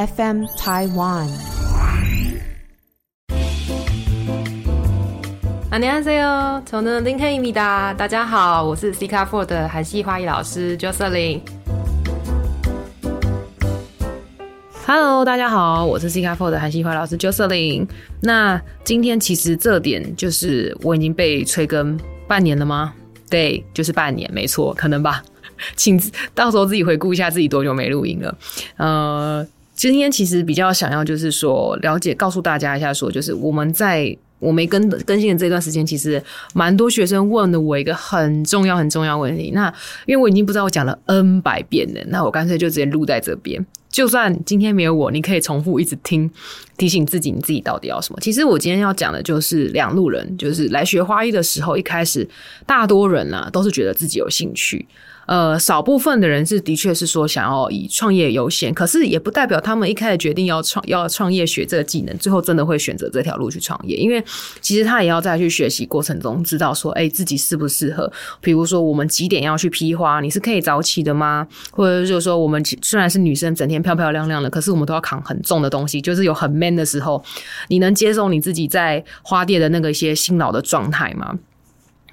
FM Taiwan。안녕하세요저는링헤입니다大家好，我是 C 卡 Four 的韩系花艺老师 Jocelyn。Hello，大家好，我是 C 卡 Four 的韩系花艺老师 Jocelyn。那今天其实这点就是我已经被催更半年了吗？对，就是半年，没错，可能吧。请到时候自己回顾一下自己多久没录音了。呃， 今天其实比较想要就是说了解，告诉大家一下，说就是我们在我没更更新的这段时间，其实蛮多学生问了我一个很重要很重要问题。那因为我已经不知道我讲了 N 百遍了，那我干脆就直接录在这边。就算今天没有我，你可以重复一直听，提醒自己你自己到底要什么。其实我今天要讲的就是两路人，就是来学花艺的时候，一开始大多人啊都是觉得自己有兴趣。呃，少部分的人是的确是说想要以创业优先，可是也不代表他们一开始决定要创要创业学这个技能，最后真的会选择这条路去创业。因为其实他也要在去学习过程中知道说，哎，自己适不适合。比如说，我们几点要去批花，你是可以早起的吗？或者就是说，我们虽然是女生，整天漂漂亮亮的，可是我们都要扛很重的东西，就是有很 man 的时候，你能接受你自己在花店的那个一些辛劳的状态吗？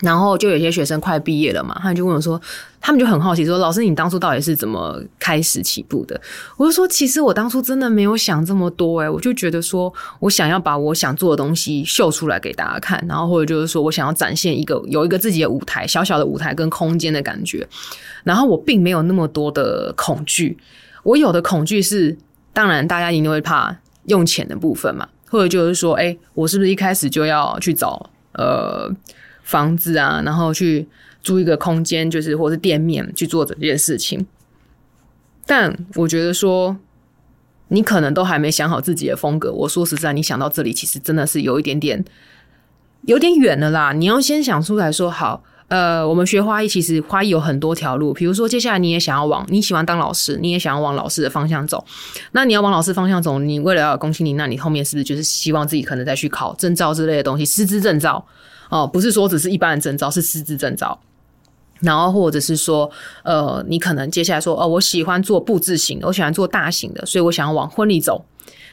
然后就有些学生快毕业了嘛，他就问我说，他们就很好奇说，老师你当初到底是怎么开始起步的？我就说，其实我当初真的没有想这么多，诶我就觉得说我想要把我想做的东西秀出来给大家看，然后或者就是说我想要展现一个有一个自己的舞台，小小的舞台跟空间的感觉。然后我并没有那么多的恐惧，我有的恐惧是，当然大家一定会怕用钱的部分嘛，或者就是说，哎，我是不是一开始就要去找呃？房子啊，然后去租一个空间，就是或是店面去做这件事情。但我觉得说，你可能都还没想好自己的风格。我说实在，你想到这里，其实真的是有一点点有点远了啦。你要先想出来说，好，呃，我们学花艺，其实花艺有很多条路。比如说，接下来你也想要往你喜欢当老师，你也想要往老师的方向走。那你要往老师方向走，你为了要恭喜你，那你后面是不是就是希望自己可能再去考证照之类的东西，师资证照？哦，不是说只是一般的证照，是师资证照。然后或者是说，呃，你可能接下来说，哦，我喜欢做布置型的，我喜欢做大型的，所以我想要往婚礼走。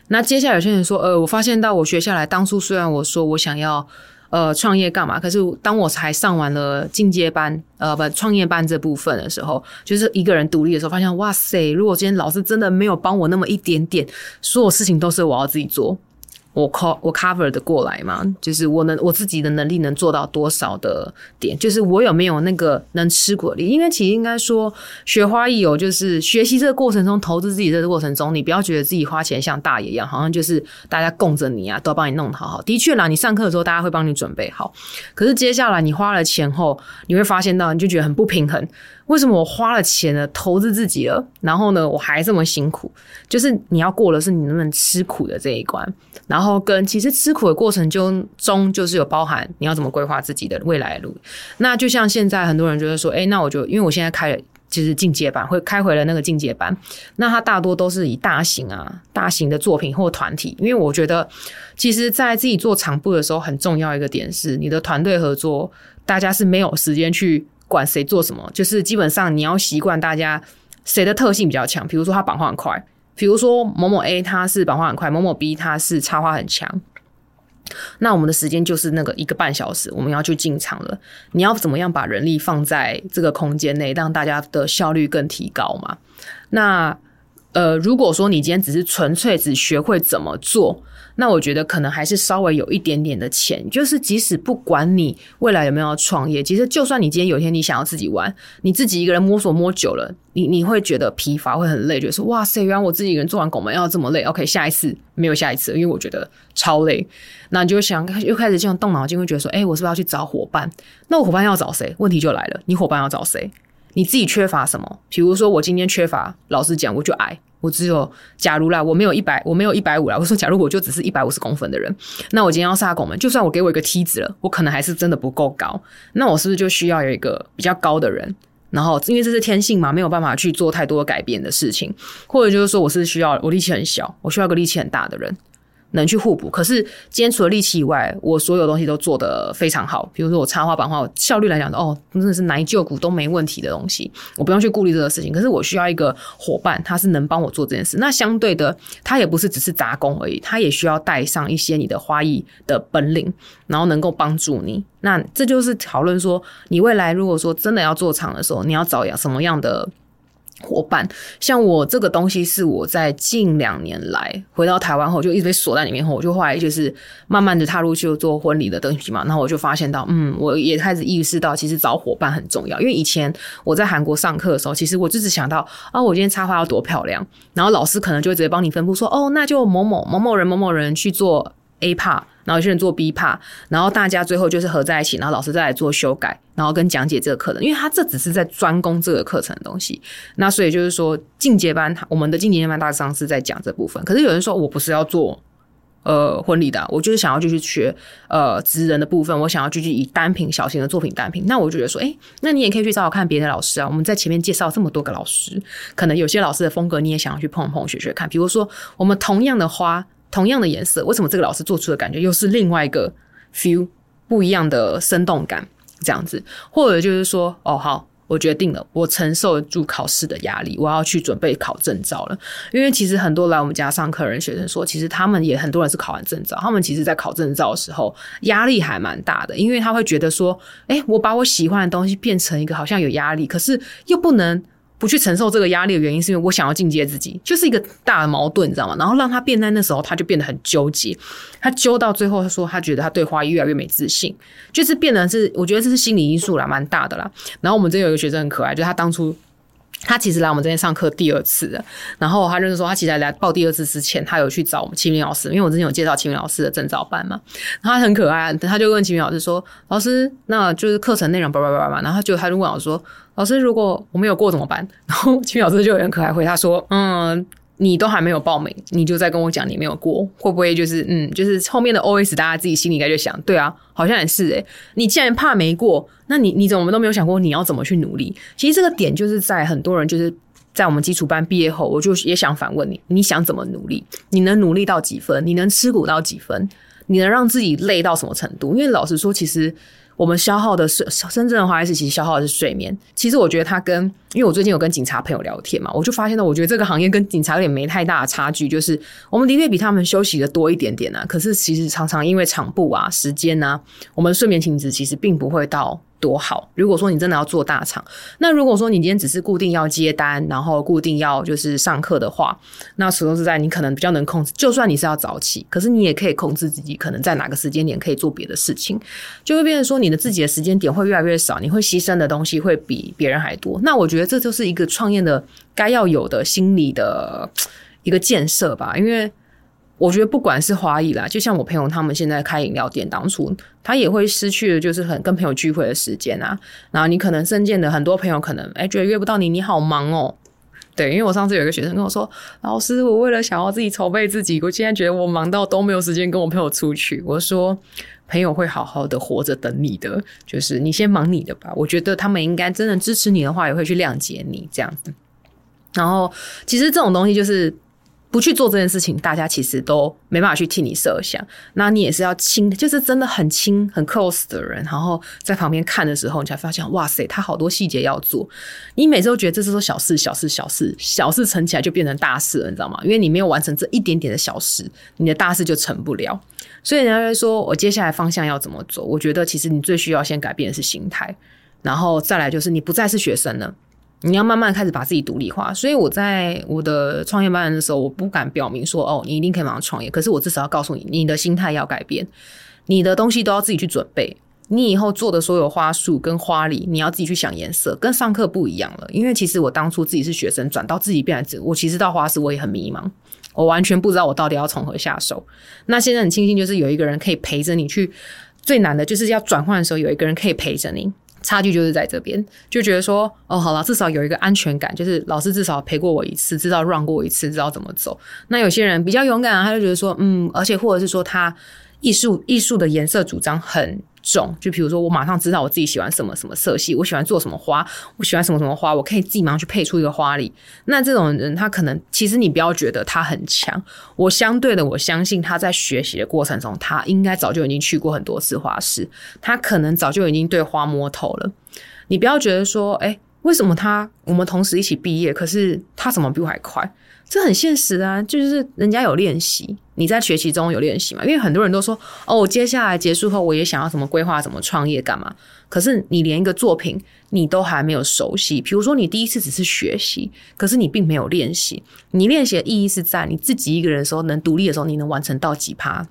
那接下来有些人说，呃，我发现到我学下来，当初虽然我说我想要呃创业干嘛，可是当我才上完了进阶班，呃，不创业班这部分的时候，就是一个人独立的时候，发现哇塞，如果今天老师真的没有帮我那么一点点，所有事情都是我要自己做。我 co 我 cover 的过来嘛，就是我能我自己的能力能做到多少的点，就是我有没有那个能吃苦力？因为其实应该说学花艺有就是学习这个过程中，投资自己这个过程中，你不要觉得自己花钱像大爷一样，好像就是大家供着你啊，都要帮你弄好好。的确啦，你上课的时候大家会帮你准备好，可是接下来你花了钱后，你会发现到你就觉得很不平衡。为什么我花了钱呢？投资自己了，然后呢，我还这么辛苦？就是你要过的是你能不能吃苦的这一关，然后跟其实吃苦的过程中中就是有包含你要怎么规划自己的未来路。那就像现在很多人就是说，哎，那我就因为我现在开了就是进阶班，会开回了那个进阶班，那它大多都是以大型啊、大型的作品或团体，因为我觉得其实在自己做场部的时候，很重要一个点是你的团队合作，大家是没有时间去。管谁做什么，就是基本上你要习惯大家谁的特性比较强。比如说他绑画很快，比如说某某 A 他是绑画很快，某某 B 他是插画很强。那我们的时间就是那个一个半小时，我们要去进场了。你要怎么样把人力放在这个空间内，让大家的效率更提高嘛？那呃，如果说你今天只是纯粹只学会怎么做。那我觉得可能还是稍微有一点点的钱，就是即使不管你未来有没有要创业，其实就算你今天有一天你想要自己玩，你自己一个人摸索摸久了，你你会觉得疲乏，会很累，觉得说哇塞，原来我自己一个人做完拱门要这么累。OK，下一次没有下一次，因为我觉得超累。那你就想又开始这样动脑筋，会觉得说，哎，我是不是要去找伙伴？那我伙伴要找谁？问题就来了，你伙伴要找谁？你自己缺乏什么？比如说我今天缺乏，老实讲，我就矮。我只有，假如啦，我没有一百，我没有一百五啦。我说，假如我就只是一百五十公分的人，那我今天要杀拱门，就算我给我一个梯子了，我可能还是真的不够高。那我是不是就需要有一个比较高的人？然后，因为这是天性嘛，没有办法去做太多改变的事情，或者就是说，我是需要我力气很小，我需要个力气很大的人。能去互补。可是今天除了力气以外，我所有东西都做得非常好。比如说我插花、版画，效率来讲，哦，真的是奶旧股都没问题的东西，我不用去顾虑这个事情。可是我需要一个伙伴，他是能帮我做这件事。那相对的，他也不是只是杂工而已，他也需要带上一些你的花艺的本领，然后能够帮助你。那这就是讨论说，你未来如果说真的要做厂的时候，你要找什么样的？伙伴，像我这个东西是我在近两年来回到台湾后就一直被锁在里面后，我就后来就是慢慢的踏入去做婚礼的东西嘛，然后我就发现到，嗯，我也开始意识到，其实找伙伴很重要。因为以前我在韩国上课的时候，其实我就是想到啊，我今天插花要多漂亮，然后老师可能就会直接帮你分布说，哦，那就某某某某人某某人去做 A part。然后有些人做 B part，然后大家最后就是合在一起，然后老师再来做修改，然后跟讲解这个课程，因为他这只是在专攻这个课程的东西。那所以就是说进阶班，我们的进阶班大致上是在讲这部分。可是有人说我不是要做呃婚礼的，我就是想要继续学呃职人的部分，我想要继续以单品小型的作品单品。那我就觉得说，哎，那你也可以去找找看别的老师啊。我们在前面介绍这么多个老师，可能有些老师的风格你也想要去碰碰学学看。比如说我们同样的花。同样的颜色，为什么这个老师做出的感觉又是另外一个 feel 不一样的生动感？这样子，或者就是说，哦，好，我决定了，我承受住考试的压力，我要去准备考证照了。因为其实很多来我们家上课人学生说，其实他们也很多人是考完证照，他们其实在考证照的时候压力还蛮大的，因为他会觉得说，哎，我把我喜欢的东西变成一个好像有压力，可是又不能。不去承受这个压力的原因，是因为我想要进阶自己，就是一个大的矛盾，你知道吗？然后让他变在那时候，他就变得很纠结。他揪到最后，他说他觉得他对花越来越没自信，就是变得是我觉得这是心理因素啦，蛮大的啦。然后我们这有一个学生很可爱，就他当初。他其实来我们这边上课第二次的，然后他就是说，他其实来报第二次之前，他有去找我们清明老师，因为我之前有介绍清明老师的证照班嘛。然后他很可爱，他就问清明老师说：“老师，那就是课程内容叭叭叭叭。”然后就他就问我说：“老师，如果我没有过怎么办？” 然后秦老师就很可爱回他说：“嗯。”你都还没有报名，你就在跟我讲你没有过，会不会就是嗯，就是后面的 O S 大家自己心里应该就想，对啊，好像也是诶。你既然怕没过，那你你怎么都没有想过你要怎么去努力？其实这个点就是在很多人就是在我们基础班毕业后，我就也想反问你，你想怎么努力？你能努力到几分？你能吃苦到几分？你能让自己累到什么程度？因为老实说，其实。我们消耗的是深圳的话，是其实消耗的是睡眠。其实我觉得它跟，因为我最近有跟警察朋友聊天嘛，我就发现呢，我觉得这个行业跟警察有点没太大的差距，就是我们的确比他们休息的多一点点啊。可是其实常常因为场部啊、时间啊，我们睡眠品质其实并不会到。多好！如果说你真的要做大厂，那如果说你今天只是固定要接单，然后固定要就是上课的话，那始终是在你可能比较能控制。就算你是要早起，可是你也可以控制自己，可能在哪个时间点可以做别的事情，就会变成说你的自己的时间点会越来越少，你会牺牲的东西会比别人还多。那我觉得这就是一个创业的该要有的心理的一个建设吧，因为。我觉得不管是华裔啦，就像我朋友他们现在开饮料店，当初他也会失去的就是很跟朋友聚会的时间啊。然后你可能身见的很多朋友可能哎觉得约不到你，你好忙哦。对，因为我上次有一个学生跟我说，老师，我为了想要自己筹备自己，我现在觉得我忙到都没有时间跟我朋友出去。我说，朋友会好好的活着等你的，就是你先忙你的吧。我觉得他们应该真的支持你的话，也会去谅解你这样子。然后其实这种东西就是。不去做这件事情，大家其实都没办法去替你设想。那你也是要亲，就是真的很亲、很 close 的人，然后在旁边看的时候，你才发现，哇塞，他好多细节要做。你每次都觉得这是说小事、小事、小事，小事成起来就变成大事了，你知道吗？因为你没有完成这一点点的小事，你的大事就成不了。所以人家说我接下来方向要怎么走？我觉得其实你最需要先改变的是心态，然后再来就是你不再是学生了。你要慢慢开始把自己独立化，所以我在我的创业班的时候，我不敢表明说哦，你一定可以马上创业。可是我至少要告诉你，你的心态要改变，你的东西都要自己去准备。你以后做的所有花束跟花礼，你要自己去想颜色，跟上课不一样了。因为其实我当初自己是学生，转到自己变来，我其实到花式我也很迷茫，我完全不知道我到底要从何下手。那现在很庆幸，就是有一个人可以陪着你去。最难的就是要转换的时候，有一个人可以陪着你。差距就是在这边，就觉得说，哦，好了，至少有一个安全感，就是老师至少陪过我一次，知道让过我一次，知道怎么走。那有些人比较勇敢，他就觉得说，嗯，而且或者是说他艺术艺术的颜色主张很重。就比如说，我马上知道我自己喜欢什么什么色系，我喜欢做什么花，我喜欢什么什么花，我可以自己马上去配出一个花礼。那这种人，他可能其实你不要觉得他很强，我相对的，我相信他在学习的过程中，他应该早就已经去过很多次花市，他可能早就已经对花摸透了。你不要觉得说，哎。为什么他我们同时一起毕业，可是他怎么比我还快？这很现实啊，就是人家有练习，你在学习中有练习嘛？因为很多人都说，哦，我接下来结束后，我也想要什么规划，怎么创业，干嘛？可是你连一个作品你都还没有熟悉。比如说，你第一次只是学习，可是你并没有练习。你练习的意义是在你自己一个人的时候，能独立的时候，你能完成到几趴？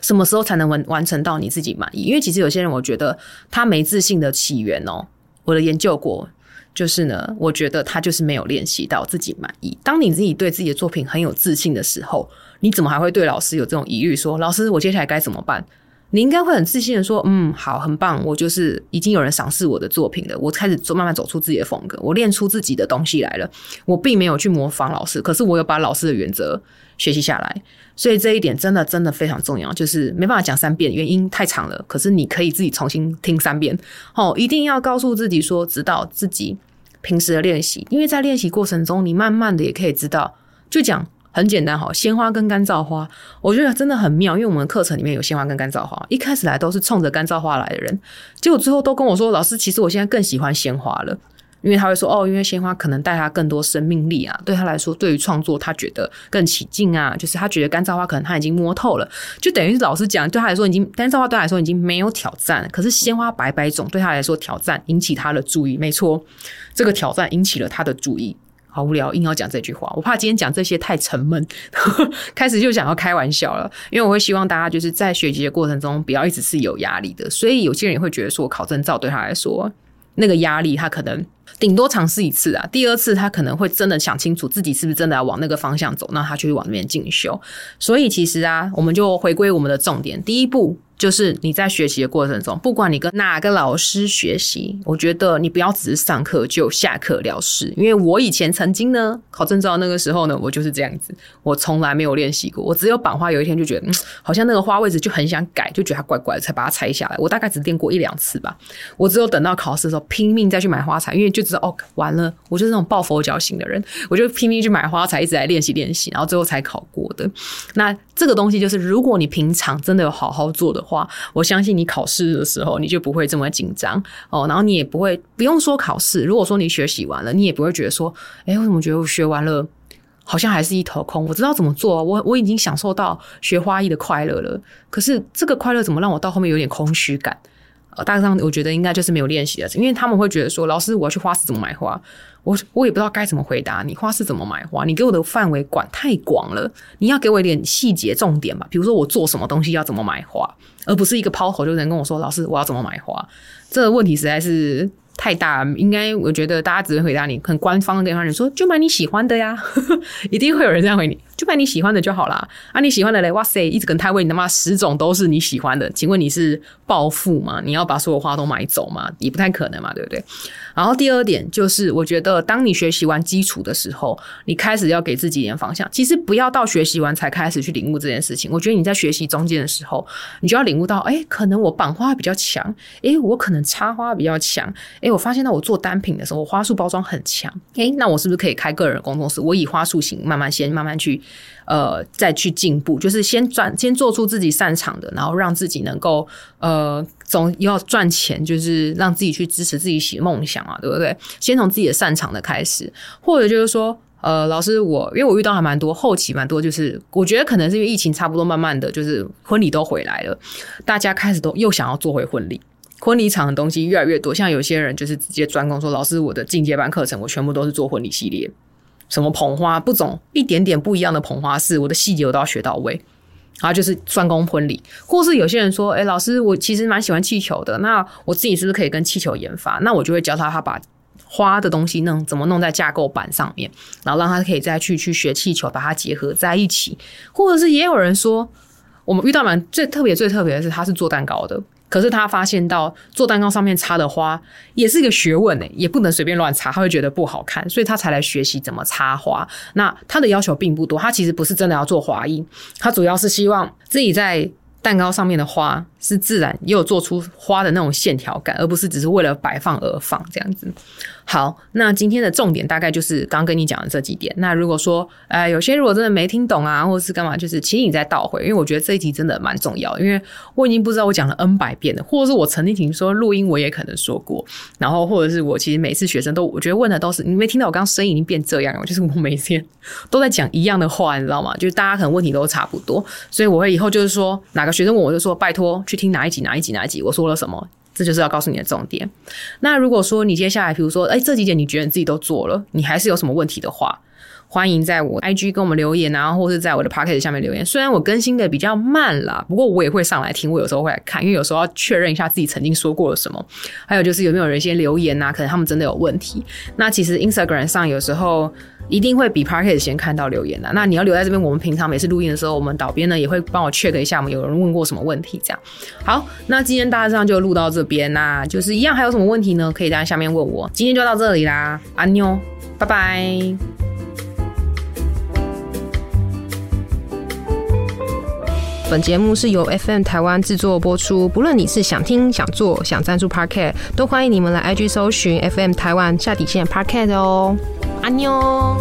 什么时候才能完完成到你自己满意？因为其实有些人，我觉得他没自信的起源哦。我的研究过，就是呢，我觉得他就是没有练习到自己满意。当你自己对自己的作品很有自信的时候，你怎么还会对老师有这种疑虑？说老师，我接下来该怎么办？你应该会很自信的说，嗯，好，很棒，我就是已经有人赏识我的作品了，我开始做慢慢走出自己的风格，我练出自己的东西来了。我并没有去模仿老师，可是我有把老师的原则学习下来。所以这一点真的真的非常重要，就是没办法讲三遍，原因太长了。可是你可以自己重新听三遍，哦，一定要告诉自己说，知道自己平时的练习，因为在练习过程中，你慢慢的也可以知道。就讲很简单哈，鲜花跟干燥花，我觉得真的很妙，因为我们课程里面有鲜花跟干燥花，一开始来都是冲着干燥花来的人，结果最后都跟我说，老师，其实我现在更喜欢鲜花了。因为他会说哦，因为鲜花可能带他更多生命力啊，对他来说，对于创作他觉得更起劲啊，就是他觉得干燥花可能他已经摸透了，就等于是老师讲，对他来说已经干燥花对他来说已经没有挑战，可是鲜花百百种对他来说挑战引起他的注意，没错，这个挑战引起了他的注意，好无聊，硬要讲这句话，我怕今天讲这些太沉闷，开始就想要开玩笑了，因为我会希望大家就是在学习的过程中不要一直是有压力的，所以有些人也会觉得说考证照对他来说那个压力，他可能。顶多尝试一次啊，第二次他可能会真的想清楚自己是不是真的要往那个方向走，那他就去往那边进修。所以其实啊，我们就回归我们的重点，第一步。就是你在学习的过程中，不管你跟哪个老师学习，我觉得你不要只是上课就下课了事。因为我以前曾经呢考证照那个时候呢，我就是这样子，我从来没有练习过，我只有版画，有一天就觉得嗯，好像那个花位置就很想改，就觉得它怪怪的，才把它拆下来。我大概只练过一两次吧，我只有等到考试的时候拼命再去买花材，因为就知道哦，完了，我就是那种抱佛脚型的人，我就拼命去买花材，一直在练习练习，然后最后才考过的。那这个东西就是，如果你平常真的有好好做的话。话，我相信你考试的时候你就不会这么紧张哦，然后你也不会不用说考试。如果说你学习完了，你也不会觉得说，哎，为什么觉得我学完了好像还是一头空？我知道怎么做，我我已经享受到学花艺的快乐了，可是这个快乐怎么让我到后面有点空虚感？呃，大致上我觉得应该就是没有练习了，因为他们会觉得说，老师我要去花市怎么买花，我我也不知道该怎么回答你，花市怎么买花，你给我的范围管太广了，你要给我一点细节重点吧，比如说我做什么东西要怎么买花，而不是一个抛头就能跟我说，老师我要怎么买花，这个问题实在是。太大，应该我觉得大家只会回答你很官方的跟他人说，就买你喜欢的呀，一定会有人这样回你，就买你喜欢的就好啦。啊，你喜欢的嘞，哇塞，一直跟他问你他妈十种都是你喜欢的，请问你是暴富吗？你要把所有花都买走吗？也不太可能嘛，对不对？然后第二点就是，我觉得当你学习完基础的时候，你开始要给自己一点方向。其实不要到学习完才开始去领悟这件事情。我觉得你在学习中间的时候，你就要领悟到，哎，可能我绑花比较强，哎，我可能插花比较强。哎，我发现到我做单品的时候，我花束包装很强。哎，那我是不是可以开个人工作室？我以花束型慢慢先慢慢去，呃，再去进步，就是先赚，先做出自己擅长的，然后让自己能够，呃，总要赚钱，就是让自己去支持自己写梦想啊，对不对？先从自己的擅长的开始，或者就是说，呃，老师，我因为我遇到还蛮多后期蛮多，就是我觉得可能是因为疫情差不多，慢慢的就是婚礼都回来了，大家开始都又想要做回婚礼。婚礼场的东西越来越多，像有些人就是直接专攻说：“老师，我的进阶班课程我全部都是做婚礼系列，什么捧花不总一点点不一样的捧花式，我的细节我都要学到位。”然后就是专攻婚礼，或是有些人说：“哎，老师，我其实蛮喜欢气球的，那我自己是不是可以跟气球研发？那我就会教他，他把花的东西弄怎么弄在架构板上面，然后让他可以再去去学气球，把它结合在一起。或者是也有人说，我们遇到蛮最特别、最特别的是，他是做蛋糕的。”可是他发现到做蛋糕上面插的花也是一个学问呢，也不能随便乱插，他会觉得不好看，所以他才来学习怎么插花。那他的要求并不多，他其实不是真的要做花艺，他主要是希望自己在蛋糕上面的花是自然，也有做出花的那种线条感，而不是只是为了摆放而放这样子。好，那今天的重点大概就是刚跟你讲的这几点。那如果说，呃，有些如果真的没听懂啊，或者是干嘛，就是请你再倒回，因为我觉得这一题真的蛮重要，因为我已经不知道我讲了 N 百遍了，或者是我曾经听说录音我也可能说过，然后或者是我其实每次学生都，我觉得问的都是你没听到我刚刚声音已经变这样了，就是我每天都在讲一样的话，你知道吗？就是大家可能问题都差不多，所以我会以后就是说哪个学生问我就说拜托去听哪一集哪一集哪一集我说了什么。这就是要告诉你的重点。那如果说你接下来，比如说，哎，这几点你觉得你自己都做了，你还是有什么问题的话，欢迎在我 IG 跟我们留言啊，或者在我的 p o c k e t 下面留言。虽然我更新的比较慢啦，不过我也会上来听，我有时候会来看，因为有时候要确认一下自己曾经说过了什么。还有就是有没有人先留言啊？可能他们真的有问题。那其实 Instagram 上有时候。一定会比 Parket 先看到留言的。那你要留在这边，我们平常每次录音的时候，我们导编呢也会帮我 check 一下，我们有人问过什么问题。这样，好，那今天大致上就录到这边。那就是一样，还有什么问题呢？可以在下面问我。今天就到这里啦，安妞，拜拜。本节目是由 FM 台湾制作播出。不论你是想听、想做、想赞助 Parket，都欢迎你们来 IG 搜寻 FM 台湾下底线 Parket 哦。 안녕.